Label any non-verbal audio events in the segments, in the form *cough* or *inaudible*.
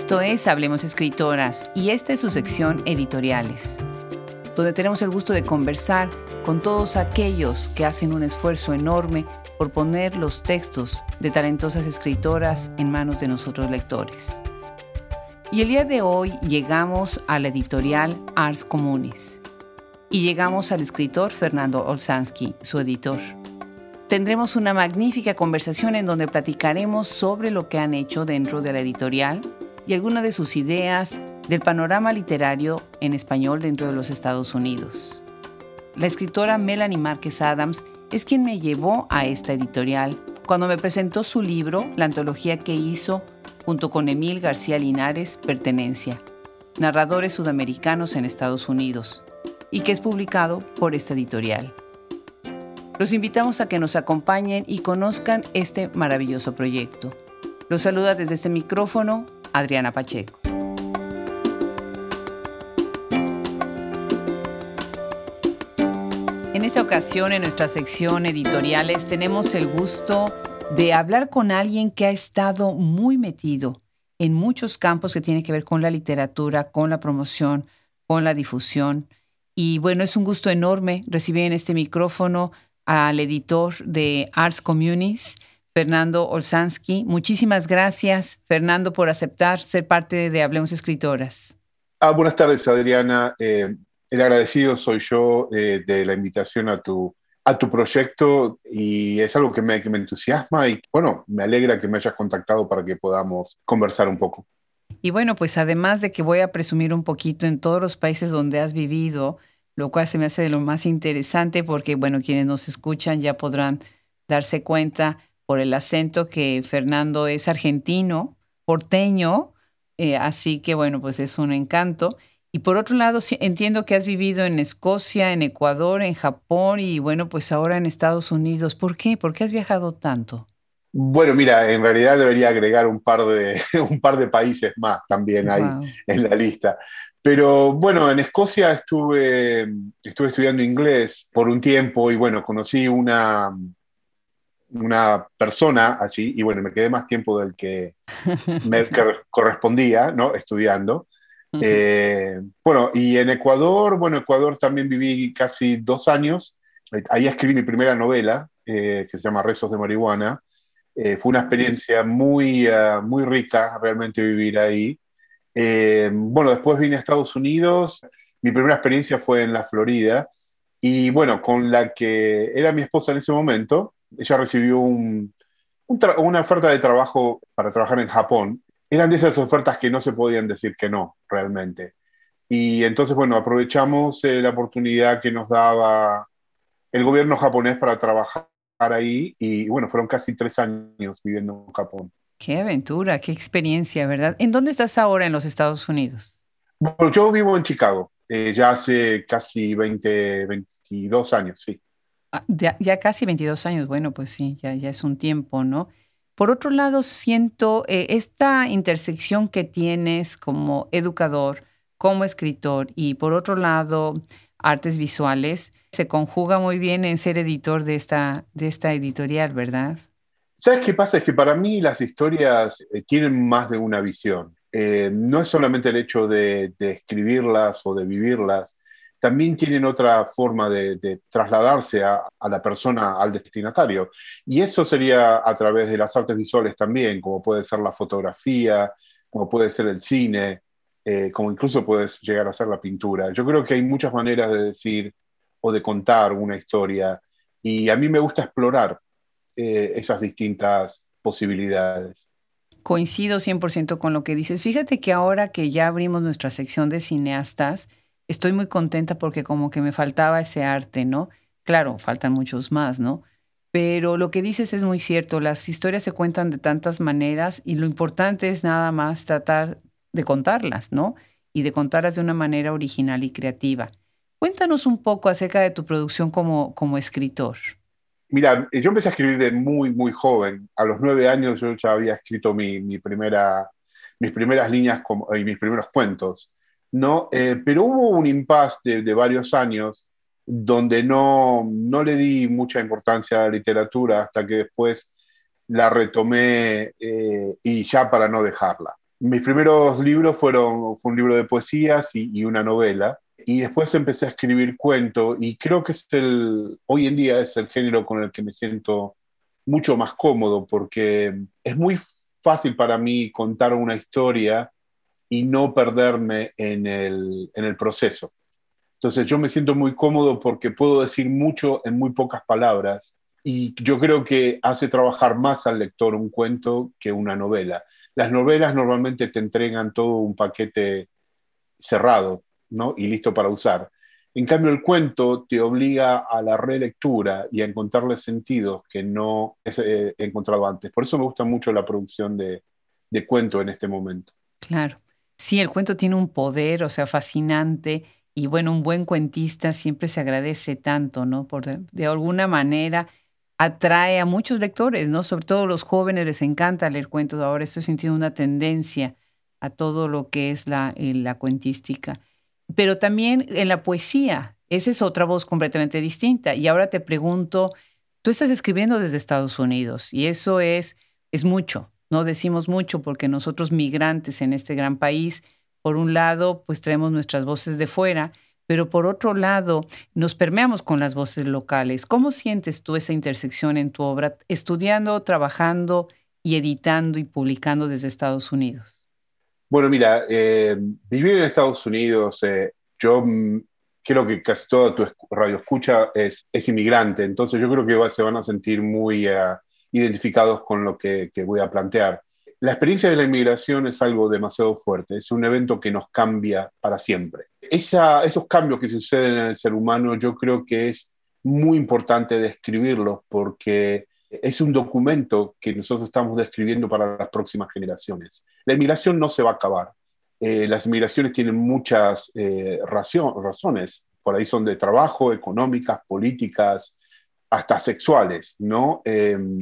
Esto es Hablemos Escritoras y esta es su sección Editoriales, donde tenemos el gusto de conversar con todos aquellos que hacen un esfuerzo enorme por poner los textos de talentosas escritoras en manos de nosotros lectores. Y el día de hoy llegamos a la editorial Ars Comunes y llegamos al escritor Fernando Olsansky, su editor. Tendremos una magnífica conversación en donde platicaremos sobre lo que han hecho dentro de la editorial y algunas de sus ideas del panorama literario en español dentro de los Estados Unidos. La escritora Melanie Márquez Adams es quien me llevó a esta editorial cuando me presentó su libro, la antología que hizo junto con Emil García Linares, Pertenencia, narradores sudamericanos en Estados Unidos, y que es publicado por esta editorial. Los invitamos a que nos acompañen y conozcan este maravilloso proyecto. Los saluda desde este micrófono Adriana Pacheco. En esta ocasión, en nuestra sección editoriales, tenemos el gusto de hablar con alguien que ha estado muy metido en muchos campos que tienen que ver con la literatura, con la promoción, con la difusión. Y bueno, es un gusto enorme recibir en este micrófono al editor de Arts Communis, Fernando Olsansky. Muchísimas gracias, Fernando, por aceptar ser parte de Hablemos Escritoras. Ah, buenas tardes, Adriana. Eh, el agradecido soy yo eh, de la invitación a tu, a tu proyecto y es algo que me, que me entusiasma y bueno, me alegra que me hayas contactado para que podamos conversar un poco. Y bueno, pues además de que voy a presumir un poquito en todos los países donde has vivido, lo cual se me hace de lo más interesante porque, bueno, quienes nos escuchan ya podrán darse cuenta por el acento que Fernando es argentino, porteño, eh, así que, bueno, pues es un encanto. Y por otro lado, entiendo que has vivido en Escocia, en Ecuador, en Japón y, bueno, pues ahora en Estados Unidos. ¿Por qué? ¿Por qué has viajado tanto? Bueno, mira, en realidad debería agregar un par de, *laughs* un par de países más también ahí en la lista. Pero bueno, en Escocia estuve, estuve estudiando inglés por un tiempo y bueno, conocí una, una persona allí y bueno, me quedé más tiempo del que me *laughs* correspondía, ¿no? Estudiando. Eh, bueno, y en Ecuador, bueno, Ecuador también viví casi dos años. Ahí escribí mi primera novela, eh, que se llama Rezos de Marihuana. Eh, fue una experiencia muy, muy rica realmente vivir ahí. Bueno, después vine a Estados Unidos, mi primera experiencia fue en la Florida y bueno, con la que era mi esposa en ese momento, ella recibió una oferta de trabajo para trabajar en Japón. Eran de esas ofertas que no se podían decir que no, realmente. Y entonces, bueno, aprovechamos eh, la oportunidad que nos daba el gobierno japonés para trabajar ahí y bueno, fueron casi tres años viviendo en Japón. Qué aventura, qué experiencia, ¿verdad? ¿En dónde estás ahora en los Estados Unidos? Bueno, yo vivo en Chicago, eh, ya hace casi 20, 22 años, sí. Ah, ya, casi 22 años, bueno, pues sí, ya, es un tiempo, ¿no? Por otro lado, siento eh, esta intersección que tienes como educador, como escritor y por otro lado, artes visuales, se conjuga muy bien en ser editor de esta, de esta editorial, ¿verdad? ¿Sabes qué pasa? Es que para mí las historias eh, tienen más de una visión. Eh, no es solamente el hecho de, escribirlas o de vivirlas, también tienen otra forma de, trasladarse a, la persona, al destinatario. Y eso sería a través de las artes visuales también, como puede ser la fotografía, como puede ser el cine, eh, como incluso puede llegar a ser la pintura. Yo creo que hay muchas maneras de decir o de contar una historia y a mí me gusta explorar eh, esas distintas posibilidades. Coincido 100% con lo que dices. Fíjate que ahora que ya abrimos nuestra sección de cineastas, estoy muy contenta porque como que me faltaba ese arte, ¿no? Claro, faltan muchos más, ¿no? Pero lo que dices es muy cierto, las historias se cuentan de tantas maneras y lo importante es nada más tratar de contarlas, ¿no? Y de contarlas de una manera original y creativa. Cuéntanos un poco acerca de tu producción como, como escritor. Mira, yo empecé a escribir de muy, muy joven. A los nueve años yo ya había escrito mi, primera, mis primeras líneas y mis primeros cuentos. ¿No? Eh, pero hubo un impasse de, varios años donde no, no le di mucha importancia a la literatura hasta que después la retomé eh, y ya para no dejarla. mis primeros libros fueron fue un libro de poesías y, una novela. Y después empecé a escribir cuento y creo que es el, hoy en día es el género con el que me siento mucho más cómodo porque es muy fácil para mí contar una historia y no perderme en el, en el proceso. Entonces yo me siento muy cómodo porque puedo decir mucho en muy pocas palabras y yo creo que hace trabajar más al lector un cuento que una novela. Las novelas normalmente te entregan todo un paquete cerrado ¿no? y listo para usar. En cambio, el cuento te obliga a la relectura y a encontrarle sentidos que no he encontrado antes. Por eso me gusta mucho la producción de, de cuento en este momento. Claro. Sí, el cuento tiene un poder, o sea, fascinante. Y bueno, un buen cuentista siempre se agradece tanto, ¿no? Por de alguna manera atrae a muchos lectores, ¿no? Sobre todo los jóvenes les encanta leer cuentos. Ahora estoy sintiendo una tendencia a todo lo que es la, eh, la cuentística. Pero también en la poesía, esa es otra voz completamente distinta. Y ahora te pregunto, tú estás escribiendo desde Estados Unidos y eso es, es mucho, no decimos mucho porque nosotros migrantes en este gran país, por un lado, pues traemos nuestras voces de fuera, pero por otro lado nos permeamos con las voces locales. ¿Cómo sientes tú esa intersección en tu obra, estudiando, trabajando y editando y publicando desde Estados Unidos? Bueno, mira, eh, vivir en Estados Unidos, eh, yo creo que casi toda tu radio escucha es, es inmigrante, entonces yo creo que se van a sentir muy eh, identificados con lo que, voy a plantear. La experiencia de la inmigración es algo demasiado fuerte, es un evento que nos cambia para siempre esos cambios que suceden en el ser humano yo creo que es muy importante describirlos porque es un documento que nosotros estamos describiendo para las próximas generaciones. La inmigración no se va a acabar. Eh, las inmigraciones tienen muchas eh, razones, por ahí son de trabajo, económicas, políticas, hasta sexuales, ¿no? Em,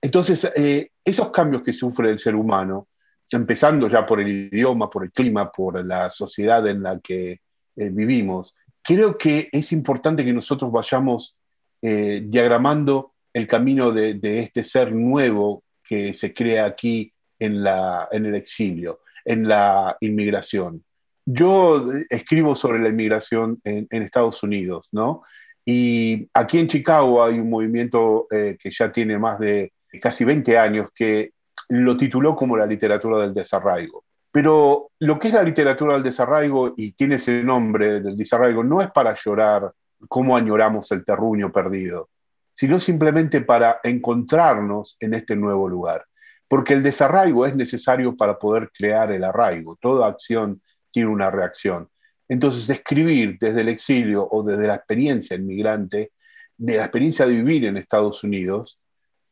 entonces, eh, esos cambios que sufre el ser humano empezando ya por el idioma, por el clima, por la sociedad en la que eh, vivimos, creo que es importante que nosotros vayamos eh, diagramando el camino de, este ser nuevo que se crea aquí en, la, en el exilio, en la inmigración. Yo escribo sobre la inmigración en, Estados Unidos, ¿no? Y aquí en Chicago hay un movimiento eh, que ya tiene más de casi 20 años que lo tituló como la literatura del desarraigo. Pero lo que es la literatura del desarraigo, y tiene ese nombre del desarraigo, no es para llorar cómo añoramos el terruño perdido, sino simplemente para encontrarnos en este nuevo lugar. Porque el desarraigo es necesario para poder crear el arraigo. Toda acción tiene una reacción. Entonces, escribir desde el exilio o desde la experiencia inmigrante, de la experiencia de vivir en Estados Unidos,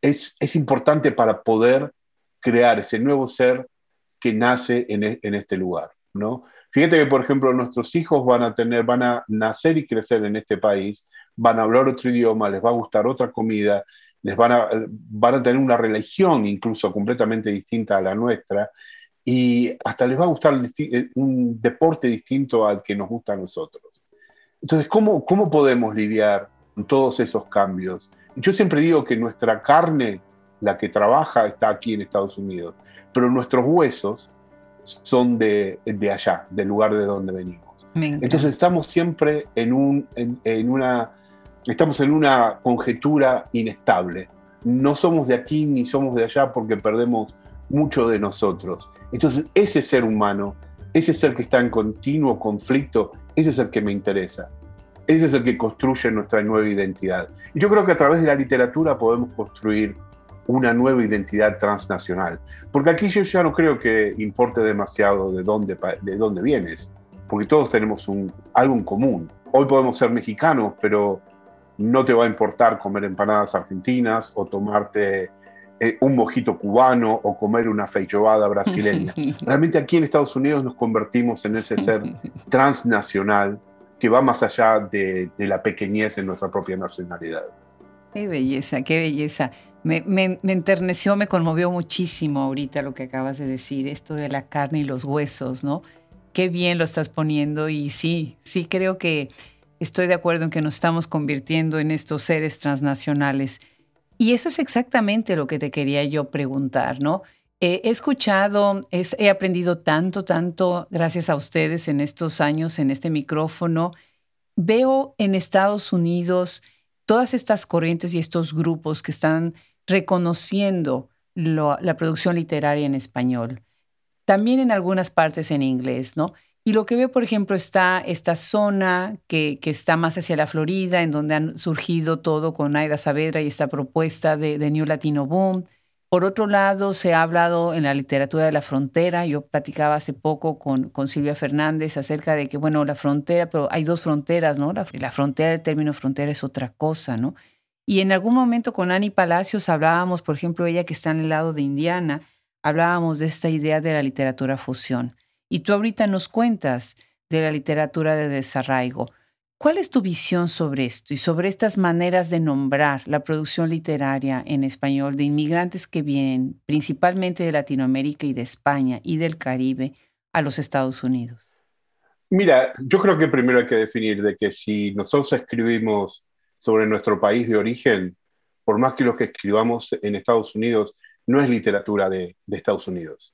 es, es importante para poder crear ese nuevo ser que nace en, e, en, este lugar, ¿no? Fíjate que, por ejemplo, nuestros hijos van a tener, van a nacer y crecer en este país, van a hablar otro idioma, les va a gustar otra comida, les van a, van a tener una religión incluso completamente distinta a la nuestra y hasta les va a gustar eh, un deporte distinto al que nos gusta a nosotros. Entonces, ¿cómo, cómo podemos lidiar con todos esos cambios? Yo siempre digo que nuestra carne la que trabaja está aquí en Estados Unidos, pero nuestros huesos son de, de allá, del lugar de donde venimos. Entonces estamos siempre en, un, en, una, estamos en una conjetura inestable. No somos de aquí ni somos de allá porque perdemos mucho de nosotros. Entonces ese ser humano, ese ser que está en continuo conflicto, ese es el que me interesa. Ese es el que construye nuestra nueva identidad. Y yo creo que a través de la literatura podemos construir una nueva identidad transnacional. Porque aquí yo ya no creo que importe demasiado de dónde, de dónde vienes, porque todos tenemos un, algo en común. Hoy podemos ser mexicanos, pero no te va a importar comer empanadas argentinas o tomarte eh, un mojito cubano o comer una feijoada brasileña. *laughs* Realmente aquí en Estados Unidos nos convertimos en ese ser *laughs* transnacional que va más allá de, de la pequeñez de nuestra propia nacionalidad. Qué belleza, qué belleza. Me, me, enterneció, me conmovió muchísimo ahorita lo que acabas de decir, esto de la carne y los huesos, ¿no? Qué bien lo estás poniendo y sí, sí creo que estoy de acuerdo en que nos estamos convirtiendo en estos seres transnacionales. Y eso es exactamente lo que te quería yo preguntar, ¿no? he escuchado, he aprendido tanto, tanto gracias a ustedes en estos años en este micrófono. Veo en Estados Unidos todas estas corrientes y estos grupos que están reconociendo la producción literaria en español. También en algunas partes en inglés, ¿no? Y lo que veo, por ejemplo, está esta zona que, está más hacia la Florida, en donde han surgido todo con Aida Saavedra y esta propuesta de, New Latino Boom. Por otro lado, se ha hablado en la literatura de la frontera. Yo platicaba hace poco con, Silvia Fernández acerca de que, bueno, la frontera, pero hay dos fronteras, ¿no? La, frontera, el término frontera es otra cosa, ¿no? Y en algún momento con Annie Palacios hablábamos, por ejemplo, ella que está en el lado de Indiana, hablábamos de esta idea de la literatura fusión. Y tú ahorita nos cuentas de la literatura de desarraigo. ¿Cuál es tu visión sobre esto y sobre estas maneras de nombrar la producción literaria en español de inmigrantes que vienen principalmente de Latinoamérica y de España y del Caribe a los Estados Unidos? Mira, yo creo que primero hay que definir de que si nosotros escribimos sobre nuestro país de origen, por más que lo que escribamos en Estados Unidos, no es literatura de, de Estados Unidos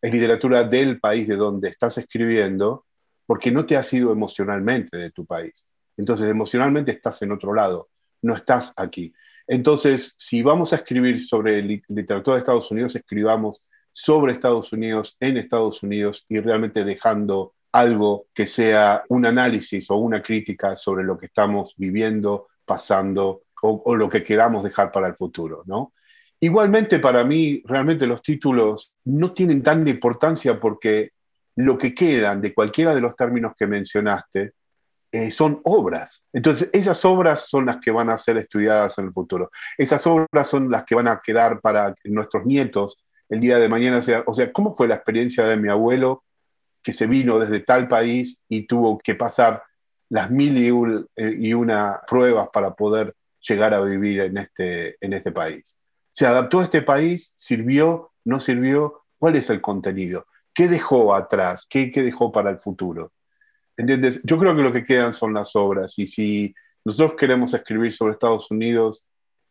es literatura del país de donde estás escribiendo, porque no te has ido emocionalmente de tu país. Entonces, emocionalmente estás en otro lado, no estás aquí. Entonces, si vamos a escribir sobre literatura de Estados Unidos, escribamos sobre Estados Unidos, en Estados Unidos, y realmente dejando algo que sea un análisis o una crítica sobre lo que estamos viviendo, pasando o, o lo que queramos dejar para el futuro, ¿no? Igualmente para mí realmente los títulos no tienen tanta importancia porque lo que quedan de cualquiera de los términos que mencionaste eh, son obras. Entonces esas obras son las que van a ser estudiadas en el futuro. Esas obras son las que van a quedar para nuestros nietos el día de mañana. O sea, o sea ¿cómo fue la experiencia de mi abuelo que se vino desde tal país y tuvo que pasar las mil y una pruebas para poder llegar a vivir en este, en este país? ¿Se adaptó a este país? ¿Sirvió? ¿No sirvió? ¿Cuál es el contenido? ¿Qué dejó atrás? ¿Qué, qué dejó para el futuro? ¿Entiendes? Yo creo que lo que quedan son las obras y si nosotros queremos escribir sobre Estados Unidos,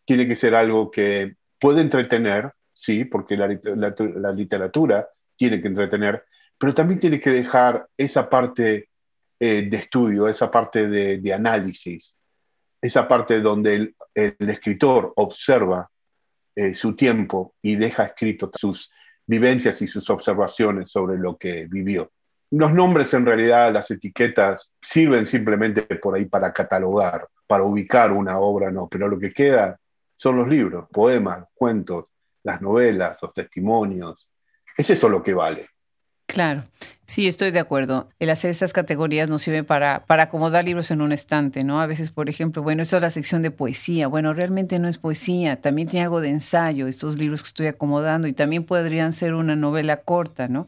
tiene que ser algo que puede entretener, sí, porque la, literatura tiene que entretener, pero también tiene que dejar esa parte eh, de estudio, esa parte de, análisis, esa parte donde el escritor observa eh, su tiempo y deja escrito sus vivencias y sus observaciones sobre lo que vivió. Los nombres en realidad, las etiquetas, sirven simplemente por ahí para catalogar, para ubicar una obra, no, pero lo que queda son los libros, poemas, cuentos, las novelas, los testimonios. Es eso lo que vale. Claro, sí, estoy de acuerdo. El hacer estas categorías nos sirve para, para acomodar libros en un estante, ¿no? A veces, por ejemplo, bueno, esto es la sección de poesía. Bueno, realmente no es poesía, también tiene algo de ensayo, estos libros que estoy acomodando, y también podrían ser una novela corta, ¿no?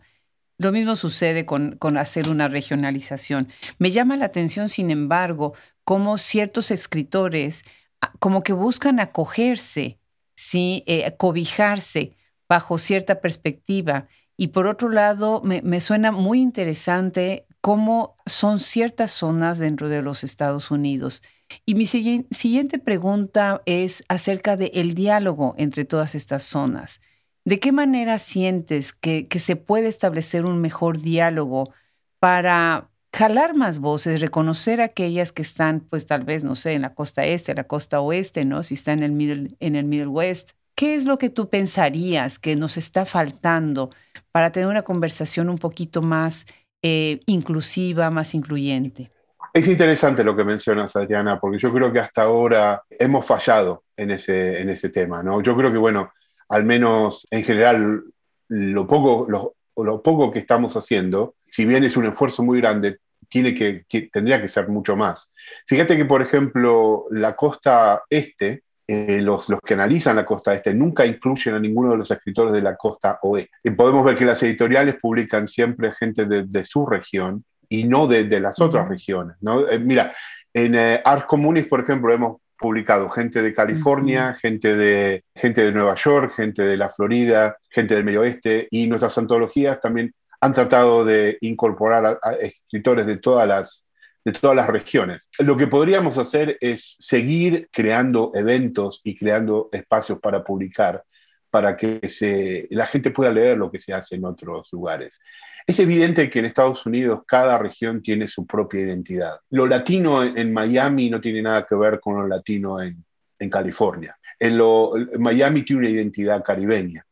Lo mismo sucede con, con hacer una regionalización. Me llama la atención, sin embargo, cómo ciertos escritores ah, como que buscan acogerse, ¿sí? Eh, cobijarse bajo cierta perspectiva y por otro lado, me, suena muy interesante cómo son ciertas zonas dentro de los Estados Unidos. Y mi siguiente pregunta es acerca del diálogo entre todas estas zonas. ¿De qué manera sientes que, que, se puede establecer un mejor diálogo para jalar más voces, reconocer aquellas que están, pues tal vez, no sé, en la costa este, la costa oeste, ¿no? Si está en el Middle, en el middle West. ¿Qué es lo que tú pensarías que nos está faltando para tener una conversación un poquito más eh, inclusiva, más incluyente? Es interesante lo que mencionas, Adriana, porque yo creo que hasta ahora hemos fallado en ese, en ese tema. ¿no? Yo creo que, bueno, al menos en general, lo poco, lo, poco que estamos haciendo, si bien es un esfuerzo muy grande, tiene que, tendría que ser mucho más. Fíjate que, por ejemplo, la costa este, eh, los, los, que analizan la costa este nunca incluyen a ninguno de los escritores de la costa oeste. Y podemos ver que las editoriales publican siempre gente de, su región y no de, de las otras regiones. ¿no? Eh, mira, en eh, Ars Communis, por ejemplo, hemos publicado gente de California, gente, de, gente de Nueva York, gente de la Florida, gente del Medio Oeste, y nuestras antologías también han tratado de incorporar a escritores de todas las de todas las regiones. Lo que podríamos hacer es seguir creando eventos y creando espacios para publicar, para que la gente pueda leer lo que se hace en otros lugares. Es evidente que en Estados Unidos cada región tiene su propia identidad. Lo latino en Miami no tiene nada que ver con lo latino en, en California. En lo, Miami tiene una identidad caribeña,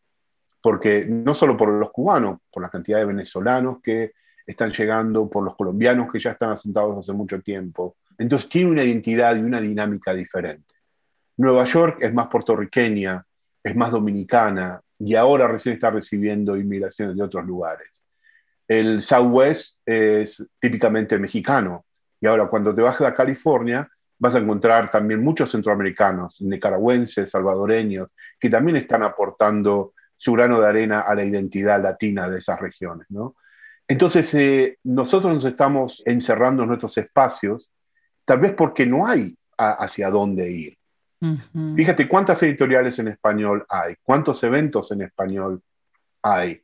porque no solo por los cubanos, por la cantidad de venezolanos que están llegando, por los colombianos que ya están asentados hace mucho tiempo. Entonces tiene una identidad y una dinámica diferente. Nueva York es más puertorriqueña, es más dominicana y ahora recién está recibiendo inmigraciones de otros lugares. El Southwest es típicamente mexicano y ahora cuando te vas a California vas a encontrar también muchos centroamericanos, nicaragüenses, salvadoreños, que también están aportando su grano de arena a la identidad latina de esas regiones. Entonces, eh, nosotros nos estamos encerrando en nuestros espacios, tal vez porque no hay hacia dónde ir. Fíjate cuántas editoriales en español hay, cuántos eventos en español hay.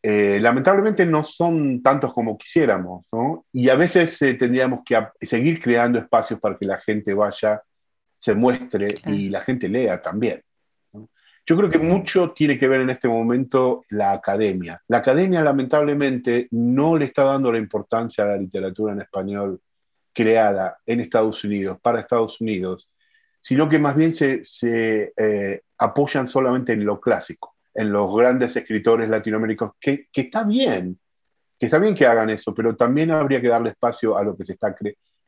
Eh, lamentablemente no son tantos como quisiéramos, ¿no? Y a veces eh, tendríamos que seguir creando espacios para que la gente vaya, se muestre y la gente lea también. Yo creo que mucho tiene que ver en este momento la academia. La academia lamentablemente no le está dando la importancia a la literatura en español creada en Estados Unidos, para Estados Unidos, sino que más bien se, eh, apoyan solamente en lo clásico, en los grandes escritores latinoamericanos, que, está bien, que está bien que hagan eso, pero también habría que darle espacio a lo que se está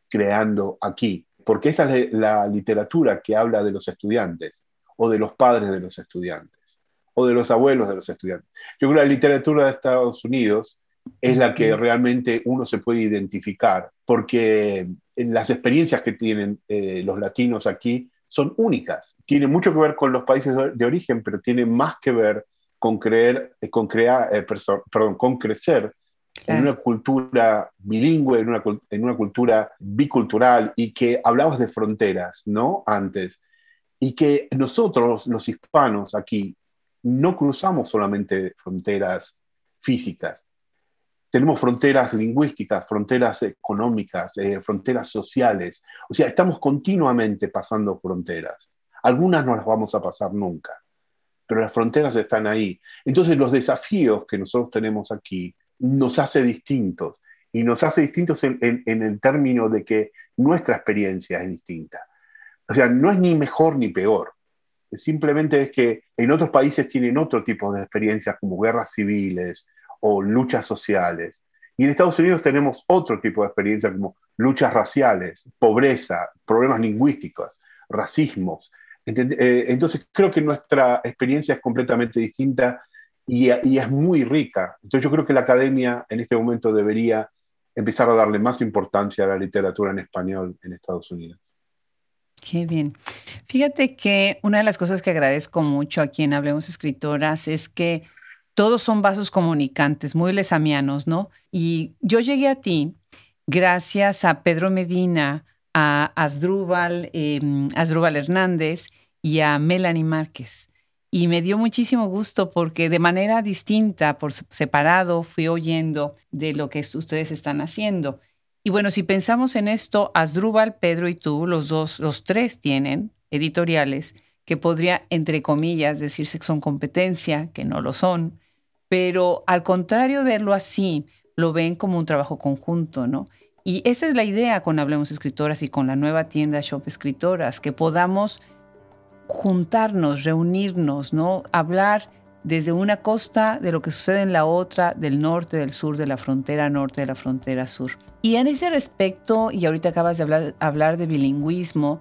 creando aquí, porque esa es la literatura que habla de los estudiantes o de los padres de los estudiantes o de los abuelos de los estudiantes. Yo creo que la literatura de Estados Unidos es la que realmente uno se puede identificar, porque las experiencias que tienen eh, los latinos aquí son únicas. Tiene mucho que ver con los países de, origen, pero tiene más que ver con creer, eh, con crear, eh, perdón, con crecer en una cultura bilingüe, en una, en una cultura bicultural y que hablabas de fronteras, ¿no? Antes. Y que nosotros, los hispanos aquí, no cruzamos solamente fronteras físicas, tenemos fronteras lingüísticas, fronteras económicas, eh, fronteras sociales. O sea, estamos continuamente pasando fronteras. Algunas no las vamos a pasar nunca, pero las fronteras están ahí. Entonces los desafíos que nosotros tenemos aquí nos hace distintos y nos hace distintos en, en el término de que nuestra experiencia es distinta. O sea, no es ni mejor ni peor. Simplemente es que en otros países tienen otro tipo de experiencias como guerras civiles, o luchas sociales. Y en Estados Unidos tenemos otro tipo de experiencia como luchas raciales, pobreza, problemas lingüísticos, racismos. Eh, entonces creo que nuestra experiencia es completamente distinta y, es muy rica. Entonces yo creo que la academia en este momento debería empezar a darle más importancia a la literatura en español en Estados Unidos. Qué bien. Fíjate que una de las cosas que agradezco mucho aquí en Hablemos Escritoras es que todos son vasos comunicantes, muy lesamianos, ¿no? Y yo llegué a ti gracias a Pedro Medina, a Asdrúbal, em, Asdrúbal Hernández y a Melanie Márquez. Y me dio muchísimo gusto porque de manera distinta, por separado, fui oyendo de lo que ustedes están haciendo. Y bueno, si pensamos en esto, Asdrúbal, Pedro y tú, los dos, los tres tienen editoriales que podría, entre comillas, decirse que son competencia, que no lo son, pero al contrario verlo así, lo ven como un trabajo conjunto, ¿no? Y esa es la idea con Hablemos Escritoras y con la nueva tienda Shop Escritoras, que podamos juntarnos, reunirnos, ¿no? Hablar desde una costa de lo que sucede en la otra, del norte, del sur, de la frontera norte, de la frontera sur. Y en ese respecto, y ahorita acabas de hablar, hablar de bilingüismo,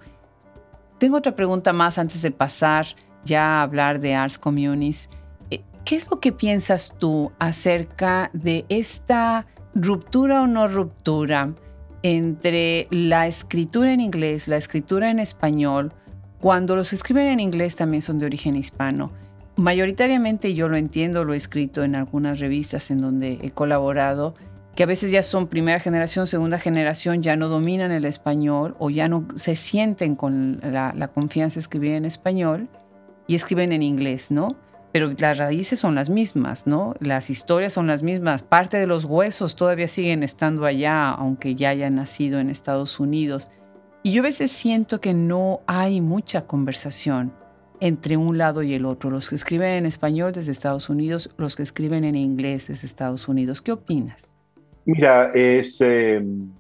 tengo otra pregunta más antes de pasar ya a hablar de Arts Communities. Eh, ¿Qué es lo que piensas tú acerca de esta ruptura o no ruptura entre la escritura en inglés, la escritura en español, cuando los escriben en inglés también son de origen hispano? Mayoritariamente yo lo entiendo, lo he escrito en algunas revistas en donde he colaborado, que a veces ya son primera generación, segunda generación, ya no dominan el español o ya no se sienten con la, confianza de escribir en español y escriben en inglés, ¿no? Pero las raíces son las mismas, ¿no? Las historias son las mismas. Parte de los huesos todavía siguen estando allá, aunque ya hayan nacido en Estados Unidos. Y yo a veces siento que no hay mucha conversación entre un lado y el otro, los que escriben en español desde Estados Unidos, los que escriben en inglés desde Estados Unidos. ¿Qué opinas? Mira, es, em,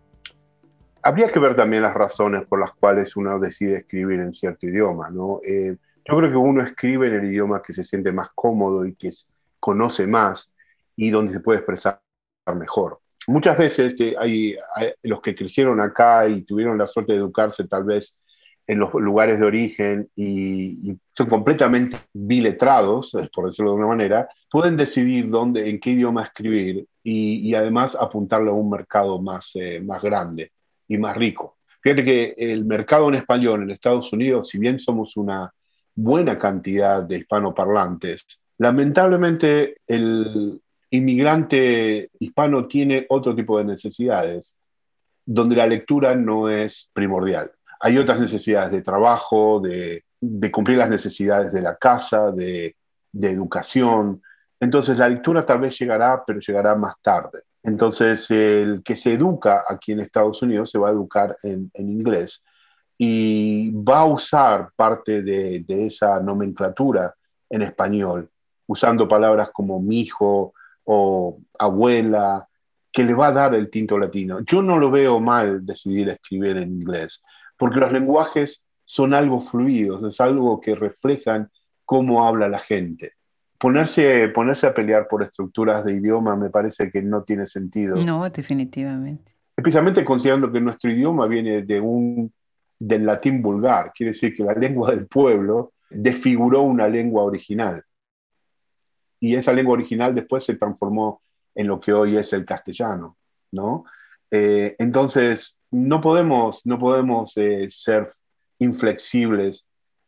habría que ver también las razones por las cuales uno decide escribir en cierto idioma. Eh, yo creo que uno escribe en el idioma que se siente más cómodo y que conoce más y donde se puede expresar mejor. Muchas veces que hay, los que crecieron acá y tuvieron la suerte de educarse tal vez en los lugares de origen y, son completamente biletrados, por decirlo de una manera, pueden decidir dónde, en qué idioma escribir y, además apuntarle a un mercado más, eh, más grande y más rico. Fíjate que el mercado en español en Estados Unidos, si bien somos una buena cantidad de hispanoparlantes, lamentablemente el inmigrante hispano tiene otro tipo de necesidades, donde la lectura no es primordial. Hay otras necesidades de trabajo, de, cumplir las necesidades de la casa, de, educación. Entonces la lectura tal vez llegará, pero llegará más tarde. Entonces el que se educa aquí en Estados Unidos se va a educar en, inglés y va a usar parte de, de, esa nomenclatura en español, usando palabras como mi hijo o abuela, que le va a dar el tinto latino. Yo no lo veo mal decidir escribir en inglés porque los lenguajes son algo fluidos, es algo que reflejan cómo habla la gente. Ponerse, ponerse a pelear por estructuras de idioma me parece que no tiene sentido. No, definitivamente. Especialmente considerando que nuestro idioma viene de un, del latín vulgar, quiere decir que la lengua del pueblo desfiguró una lengua original. Y esa lengua original después se transformó en lo que hoy es el castellano, ¿no? Eh, entonces, no podemos, no podemos eh, ser inflexibles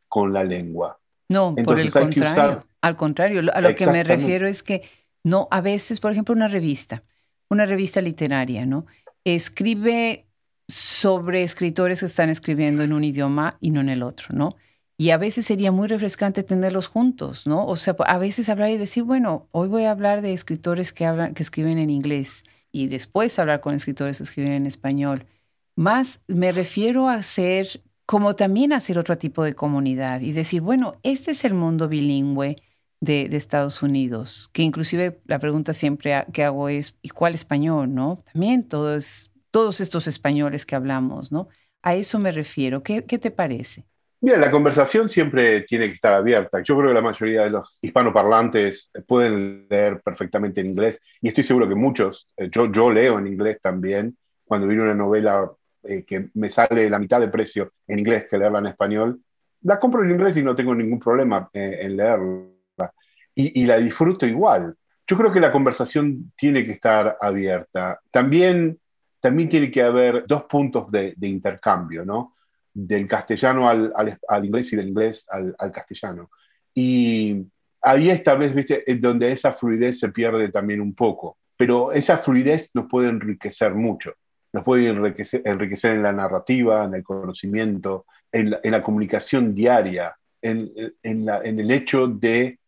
con la lengua. No, por el contrario. Al contrario, a lo que me refiero es que no, a veces, por ejemplo, una revista, una revista literaria, ¿no? Escribe sobre escritores que están escribiendo en un idioma y no en el otro, ¿no? Y a veces sería muy refrescante tenerlos juntos, ¿no? O sea, a veces hablar y decir, bueno, hoy voy a hablar de escritores que, hablan, que escriben en inglés y después hablar con escritores que escriben en español. Más me refiero a ser como también hacer otro tipo de comunidad y decir, bueno, este es el mundo bilingüe de, Estados Unidos, que inclusive la pregunta siempre que hago es, ¿y cuál español? ¿No? También todos, todos estos españoles que hablamos, ¿no? A eso me refiero. ¿Qué, qué te parece? Mira, la conversación siempre tiene que estar abierta. Yo creo que la mayoría de los hispanoparlantes pueden leer perfectamente en inglés y estoy seguro que muchos, eh, yo, yo leo en inglés también, cuando viene una novela eh, que me sale la mitad de precio en inglés que leerla en español, la compro en inglés y no tengo ningún problema eh, en leerla. Y, la disfruto igual. Yo creo que la conversación tiene que estar abierta. También, también tiene que haber dos puntos de, intercambio, ¿no? Del castellano al, al, inglés y del inglés al, al, castellano. Y ahí esta vez, viste, es donde esa fluidez se pierde también un poco. Pero esa fluidez nos puede enriquecer mucho nos puede enriquecer, en la narrativa, en el conocimiento, en la, comunicación diaria, en, el hecho de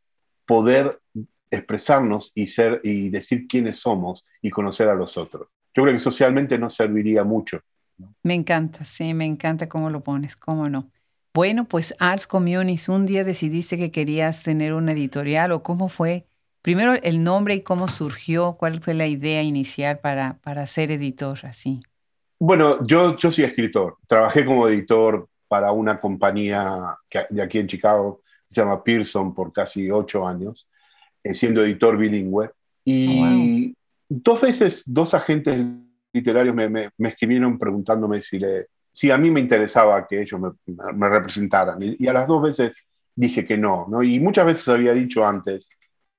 poder expresarnos y, ser, y decir quiénes somos y conocer a los otros. Yo creo que socialmente nos serviría mucho. Me encanta, sí, me encanta cómo lo pones, cómo no. Bueno, pues Arts Communis, un día decidiste que querías tener una editorial o cómo fue primero el nombre y cómo surgió, cuál fue la idea inicial para, para ser editor así. Bueno, yo, yo soy escritor. Trabajé como editor para una compañía de aquí en Chicago, se llama Pearson, por casi ocho años, eh, siendo editor bilingüe. Y oh, dos veces, dos agentes literarios me, me, escribieron preguntándome si, le, si a mí me interesaba que ellos me, me representaran. Y, y, a las dos veces dije que no, no. Y muchas veces había dicho antes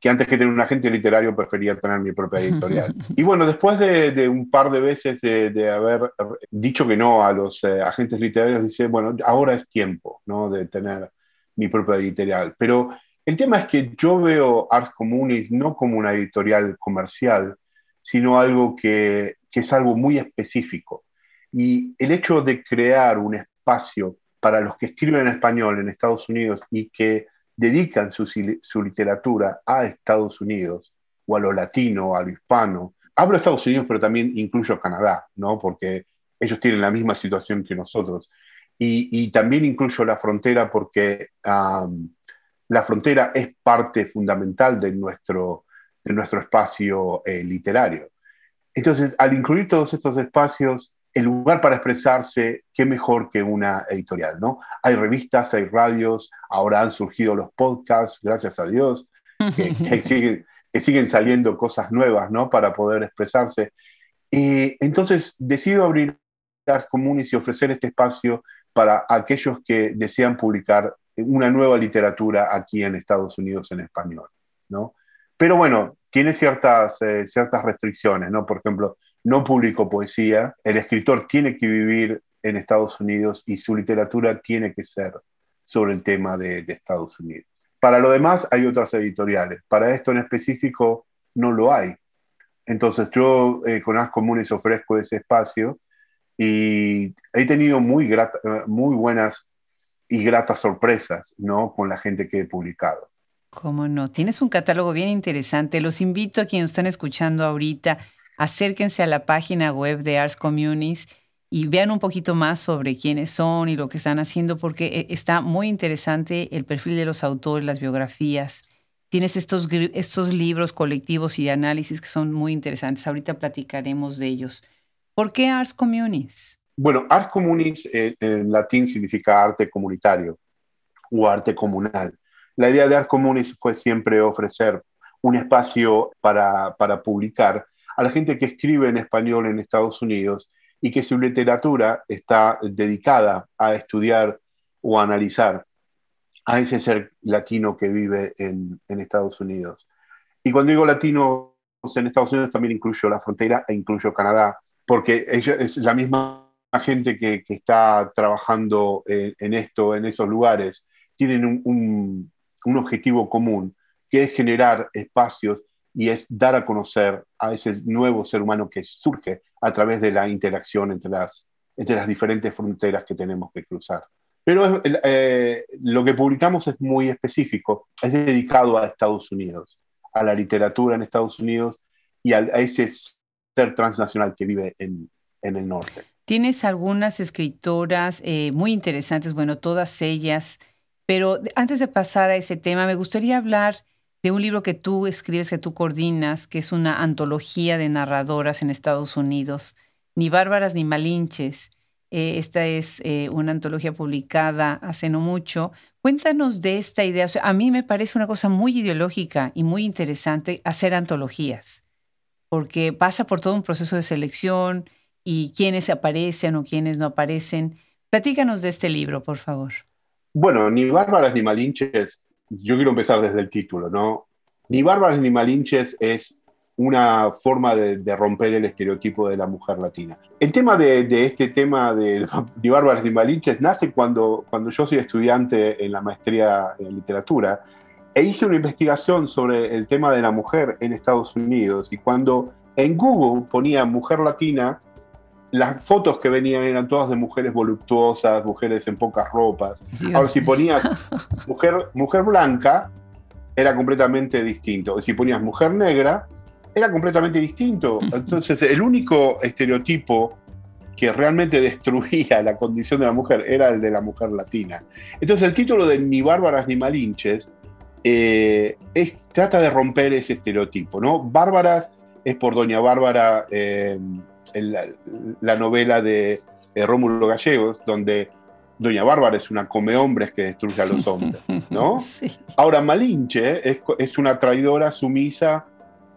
que antes que tener un agente literario prefería tener mi propia editorial. *laughs* y bueno, después de, un par de veces de, haber dicho que no a los eh, agentes literarios, dice, bueno, ahora es tiempo ¿no? de tener mi propia editorial. Pero el tema es que yo veo Ars Comunis no como una editorial comercial, sino algo que, que es algo muy específico. Y el hecho de crear un espacio para los que escriben en español en Estados Unidos y que dedican su, literatura a Estados Unidos o a lo latino a lo hispano. Hablo de Estados Unidos, pero también incluyo Canadá, ¿no? porque ellos tienen la misma situación que nosotros. y, también incluyo la frontera porque la frontera es parte fundamental de nuestro, de nuestro espacio eh, literario. Entonces, al incluir todos estos espacios, el lugar para expresarse, qué mejor que una editorial, ¿no? Hay revistas, hay radios, ahora han surgido los podcasts, gracias a Dios, *laughs* que, siguen, siguen, saliendo cosas nuevas, ¿no? Para poder expresarse. Y entonces, decido abrir las comunes y ofrecer este espacio para aquellos que desean publicar una nueva literatura aquí en Estados Unidos en español, ¿no? Pero bueno, tiene ciertas, eh, ciertas restricciones, ¿no? Por ejemplo, no publico poesía, el escritor tiene que vivir en Estados Unidos y su literatura tiene que ser sobre el tema de, Estados Unidos. Para lo demás hay otras editoriales, para esto en específico no lo hay. Entonces yo eh, con As Comunes ofrezco ese espacio y he tenido muy, muy buenas y gratas sorpresas ¿no? con la gente que he publicado. Cómo no, tienes un catálogo bien interesante. Los invito a quienes están escuchando ahorita, acérquense a la página web de Arts Communities y vean un poquito más sobre quiénes son y lo que están haciendo, porque eh, está muy interesante el perfil de los autores, las biografías. Tienes estos, estos libros colectivos y análisis que son muy interesantes. Ahorita platicaremos de ellos. ¿Por qué Arts Communities? Bueno, Arts Communities eh, en latín significa arte comunitario o arte comunal. La idea de Ars Comunis fue siempre ofrecer un espacio para, publicar a la gente que escribe en español en Estados Unidos y que su literatura está dedicada a estudiar o analizar a ese ser latino que vive en, Estados Unidos. Y cuando digo latino en Estados Unidos también incluyo la frontera e incluyo Canadá, porque es la misma gente que, está trabajando en, esto, en esos lugares, tienen un, un objetivo común, que es generar espacios y es dar a conocer a ese nuevo ser humano que surge a través de la interacción entre las, entre las diferentes fronteras que tenemos que cruzar. Pero eh, lo que publicamos es muy específico, es dedicado a Estados Unidos, a la literatura en Estados Unidos y a, ese ser transnacional que vive en, en el norte. Tienes algunas escritoras eh, muy interesantes, bueno, todas ellas pero antes de pasar a ese tema, me gustaría hablar de un libro que tú escribes, que tú coordinas, que es una antología de narradoras en Estados Unidos, Ni Bárbaras ni Malinches. Eh, esta es eh, una antología publicada hace no mucho. Cuéntanos de esta idea. a mí me parece una cosa muy ideológica y muy interesante hacer antologías, porque pasa por todo un proceso de selección y quiénes aparecen o quiénes no aparecen. Platícanos de este libro, por favor. Bueno, ni bárbaras ni malinches, yo quiero empezar desde el título, ¿no? Ni bárbaras ni malinches es una forma de, romper el estereotipo de la mujer latina. El tema de, este tema de *laughs* ni bárbaras ni malinches nace cuando, cuando yo soy estudiante en la maestría en literatura e hice una investigación sobre el tema de la mujer en Estados Unidos y cuando en Google ponía mujer latina, las fotos que venían eran todas de mujeres voluptuosas, mujeres en pocas ropas. Ahora, si ponías *laughs* mujer, mujer blanca, era completamente distinto. Si ponías mujer negra, era completamente distinto. *laughs* Entonces, el único estereotipo que realmente destruía la condición de la mujer era el de la mujer latina. Entonces, el título de Ni bárbaras ni malinches eh, trata de romper ese estereotipo. ¿no? Bárbaras es por Doña Bárbara. Eh, la, novela de, Rómulo Gallegos, donde Doña Bárbara es una come hombres que destruye a los hombres, ¿no? *laughs* Ahora, Malinche es, una traidora sumisa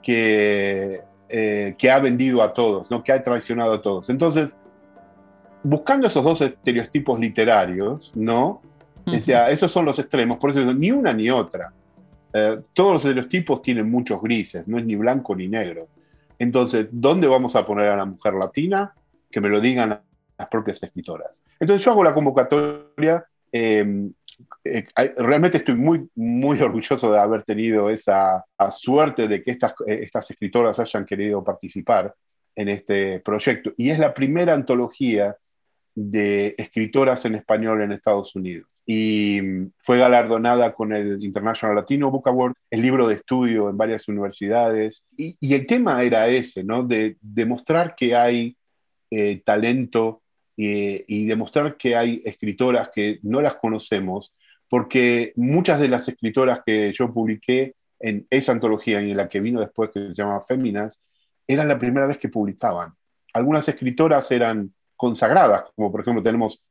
que, eh, que ha vendido a todos, ¿no? Que ha traicionado a todos. Entonces, buscando esos dos estereotipos literarios, ¿no? o sea, esos son los extremos, por eso ni una ni otra. Eh, todos los estereotipos tienen muchos grises, no es ni blanco ni negro. Entonces, ¿dónde vamos a poner a la mujer latina? Que me lo digan las propias escritoras. Entonces yo hago la convocatoria. Em, eh, realmente estoy muy, muy *laughs* orgulloso de haber tenido esa suerte de que estas, eh, estas escritoras hayan querido participar en este proyecto. Y es la primera antología de escritoras en español en Estados Unidos. Y mm, fue galardonada con el International Latino Book Award, el libro de estudio en varias universidades. Y, el tema era ese, ¿no? De demostrar que hay eh, talento y demostrar que hay escritoras que no las conocemos, porque muchas de las escritoras que yo publiqué en esa antología y en la que vino después, que se llama Féminas, era la primera vez que publicaban. Algunas escritoras eran consagradas, como por ejemplo tenemos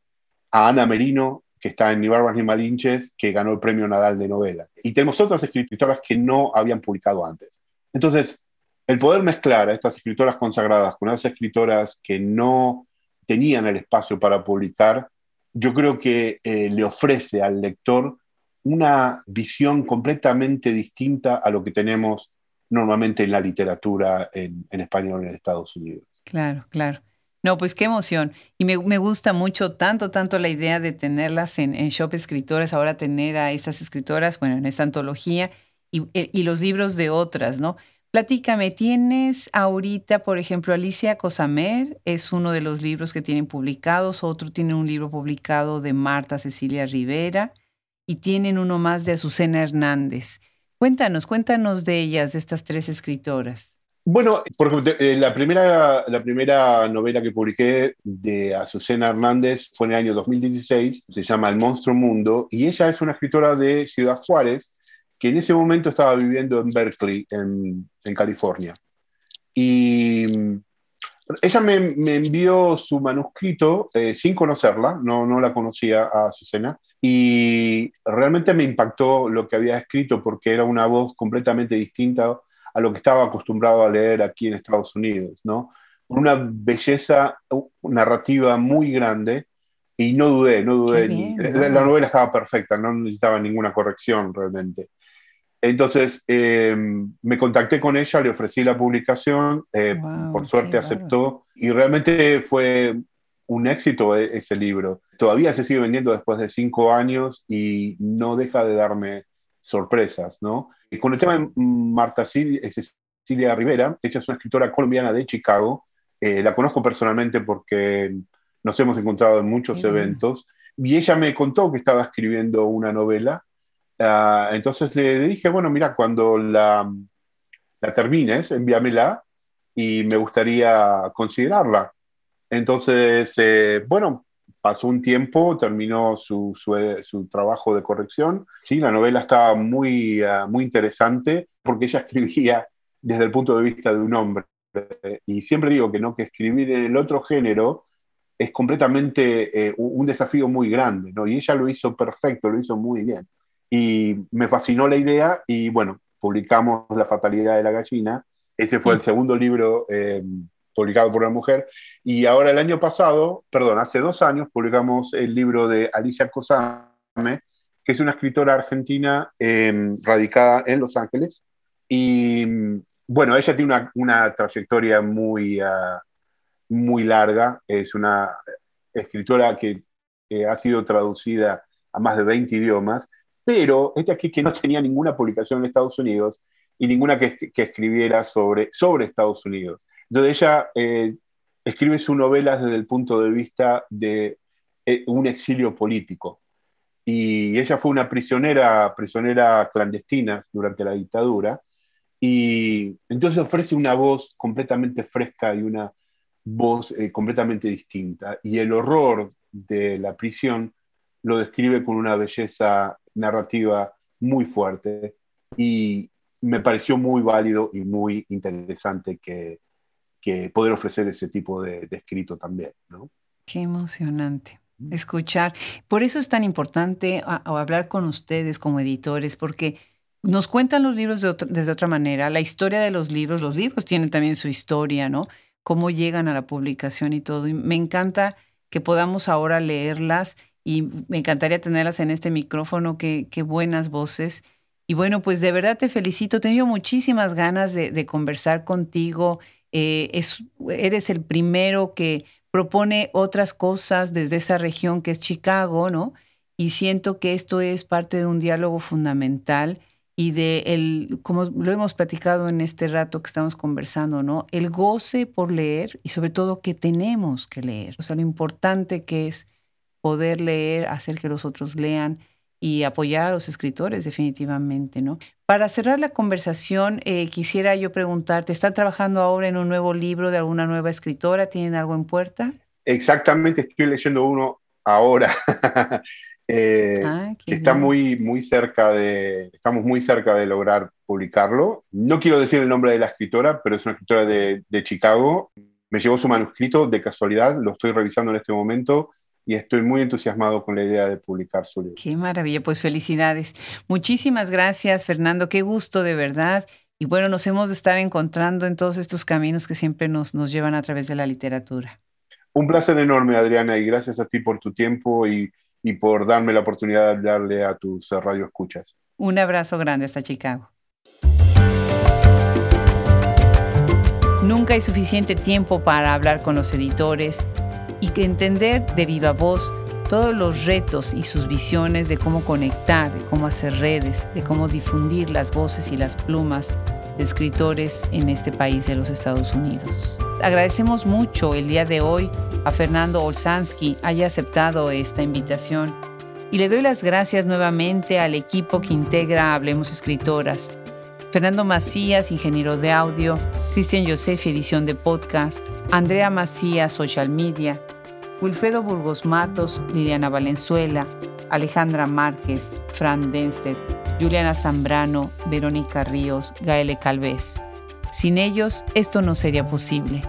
a Ana Merino, que está en Ni Barbas ni Malinches, que ganó el premio Nadal de novela. Y tenemos otras escritoras que no habían publicado antes. Entonces, el poder mezclar a estas escritoras consagradas con esas escritoras que no tenían el espacio para publicar, yo creo que eh, le ofrece al lector una visión completamente distinta a lo que tenemos normalmente en la literatura en, español en Estados Unidos. Claro, claro. No, pues qué emoción. Y me, gusta mucho, tanto, tanto la idea de tenerlas en, Shop Escritores, ahora tener a estas escritoras, bueno, en esta antología y, eh, y los libros de otras, ¿no? Platícame, ¿tienes ahorita, por ejemplo, Alicia Cosamer? Es uno de los libros que tienen publicados, otro tiene un libro publicado de Marta Cecilia Rivera y tienen uno más de Azucena Hernández. Cuéntanos, cuéntanos de ellas, de estas tres escritoras. Bueno, porque eh, la, primera, la primera novela que publiqué de Azucena Hernández fue en el año 2016, se llama El Monstruo Mundo, y ella es una escritora de Ciudad Juárez, que en ese momento estaba viviendo en Berkeley, en, en California. Y mm, ella me, me envió su manuscrito eh, sin conocerla, no, no la conocía a Susana, y realmente me impactó lo que había escrito porque era una voz completamente distinta a lo que estaba acostumbrado a leer aquí en Estados Unidos, ¿no? Una belleza narrativa muy grande y no dudé, no dudé. la, la, novela estaba perfecta, no necesitaba ninguna corrección realmente. Entonces em, me contacté con ella, le ofrecí la publicación, eh, por suerte aceptó y realmente fue un éxito e, ese libro. Todavía se sigue vendiendo después de cinco años y no deja de darme sorpresas, ¿no? Con el tema de Marta Cecilia Rivera, ella es una escritora colombiana de Chicago, eh, la conozco personalmente porque nos hemos encontrado en muchos eventos. Y ella me contó que estaba escribiendo una novela. Ah, entonces le dije, bueno, mira, cuando la, la termines, envíamela y me gustaría considerarla. Entonces, eh, bueno, pasó un tiempo, terminó su, su, trabajo de corrección. Sí, la novela estaba muy, ah, muy interesante porque ella *laughs* escribía desde el punto de vista de un hombre. Y siempre digo que no, que escribir en el otro género es completamente eh, un desafío muy grande, ¿no? Y ella lo hizo perfecto, lo hizo muy bien. Y me fascinó la idea y bueno, publicamos La fatalidad de la gallina. Ese fue el segundo libro eh, publicado por una mujer. Y ahora el año pasado, perdón, hace dos años, publicamos el libro de Alicia Cosame, que es una escritora argentina em, radicada en Los Ángeles. Y bueno, ella tiene una, una trayectoria muy, ah, muy larga. Es una escritora que ha sido traducida a más de 20 idiomas pero este aquí que no tenía ninguna publicación en Estados Unidos y ninguna que, escribiera sobre, sobre Estados Unidos. Entonces ella eh, escribe su novela desde el punto de vista de eh, un exilio político. Y ella fue una prisionera, prisionera clandestina durante la dictadura. Y entonces ofrece una voz completamente fresca y una voz eh, completamente distinta. Y el horror de la prisión lo describe con una belleza narrativa muy fuerte y me pareció muy válido y muy interesante que, que poder ofrecer ese tipo de, escrito también. ¿no? Qué emocionante escuchar. Por eso es tan importante hablar con ustedes como editores, porque nos cuentan los libros de desde otra manera, la historia de los libros, los libros tienen también su historia, ¿no? Cómo llegan a la publicación y todo. Y me encanta que podamos ahora leerlas y me encantaría tenerlas en este micrófono, qué, qué buenas voces. Y bueno, pues de verdad te felicito, he tenido muchísimas ganas de, conversar contigo. Eh, es, eres el primero que propone otras cosas desde esa región que es Chicago, ¿no? Y siento que esto es parte de un diálogo fundamental y de el, como lo hemos platicado en este rato que estamos conversando, ¿no? El goce por leer y sobre todo que tenemos que leer. O sea, lo importante que es poder leer, hacer que los otros lean y apoyar a los escritores definitivamente, ¿no? Para cerrar la conversación, eh, quisiera yo preguntarte, ¿están trabajando ahora en un nuevo libro de alguna nueva escritora? ¿Tienen algo en puerta? Exactamente, estoy leyendo uno ahora. *laughs* Eh, ah, que está muy, muy cerca de, estamos muy cerca de lograr publicarlo. No quiero decir el nombre de la escritora, pero es una escritora de, de Chicago. Me llevó su manuscrito de casualidad, lo estoy revisando en este momento y estoy muy entusiasmado con la idea de publicar su libro. Qué maravilla, pues felicidades. Muchísimas gracias, Fernando, qué gusto de verdad. Y bueno, nos hemos de estar encontrando en todos estos caminos que siempre nos, nos llevan a través de la literatura. Un placer enorme, Adriana, y gracias a ti por tu tiempo y, y por darme la oportunidad de darle a tus radio escuchas. Un abrazo grande hasta Chicago. Nunca hay suficiente tiempo para hablar con los editores y entender de viva voz todos los retos y sus visiones de cómo conectar, de cómo hacer redes, de cómo difundir las voces y las plumas de escritores en este país de los Estados Unidos. Agradecemos mucho el día de hoy a Fernando Olsansky haya aceptado esta invitación y le doy las gracias nuevamente al equipo que integra Hablemos Escritoras. Fernando Macías, ingeniero de audio, Cristian Josef, edición de podcast, Andrea Macías, social media, Wilfredo Burgos Matos, Liliana Valenzuela, Alejandra Márquez, Fran Denstedt, Juliana Zambrano, Verónica Ríos, Gaele Calvez. Sin ellos, esto no sería posible.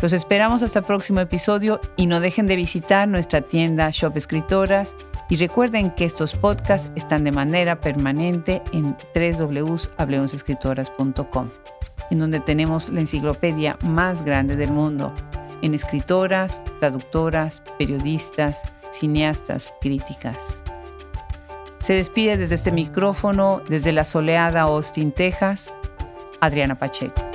Los esperamos hasta el próximo episodio y no dejen de visitar nuestra tienda Shop Escritoras y recuerden que estos podcasts están de manera permanente en www.hablemosescritoras.com, en donde tenemos la enciclopedia más grande del mundo en escritoras, traductoras, periodistas, cineastas, críticas. Se despide desde este micrófono, desde la soleada Austin, Texas, Adriana Pacheco.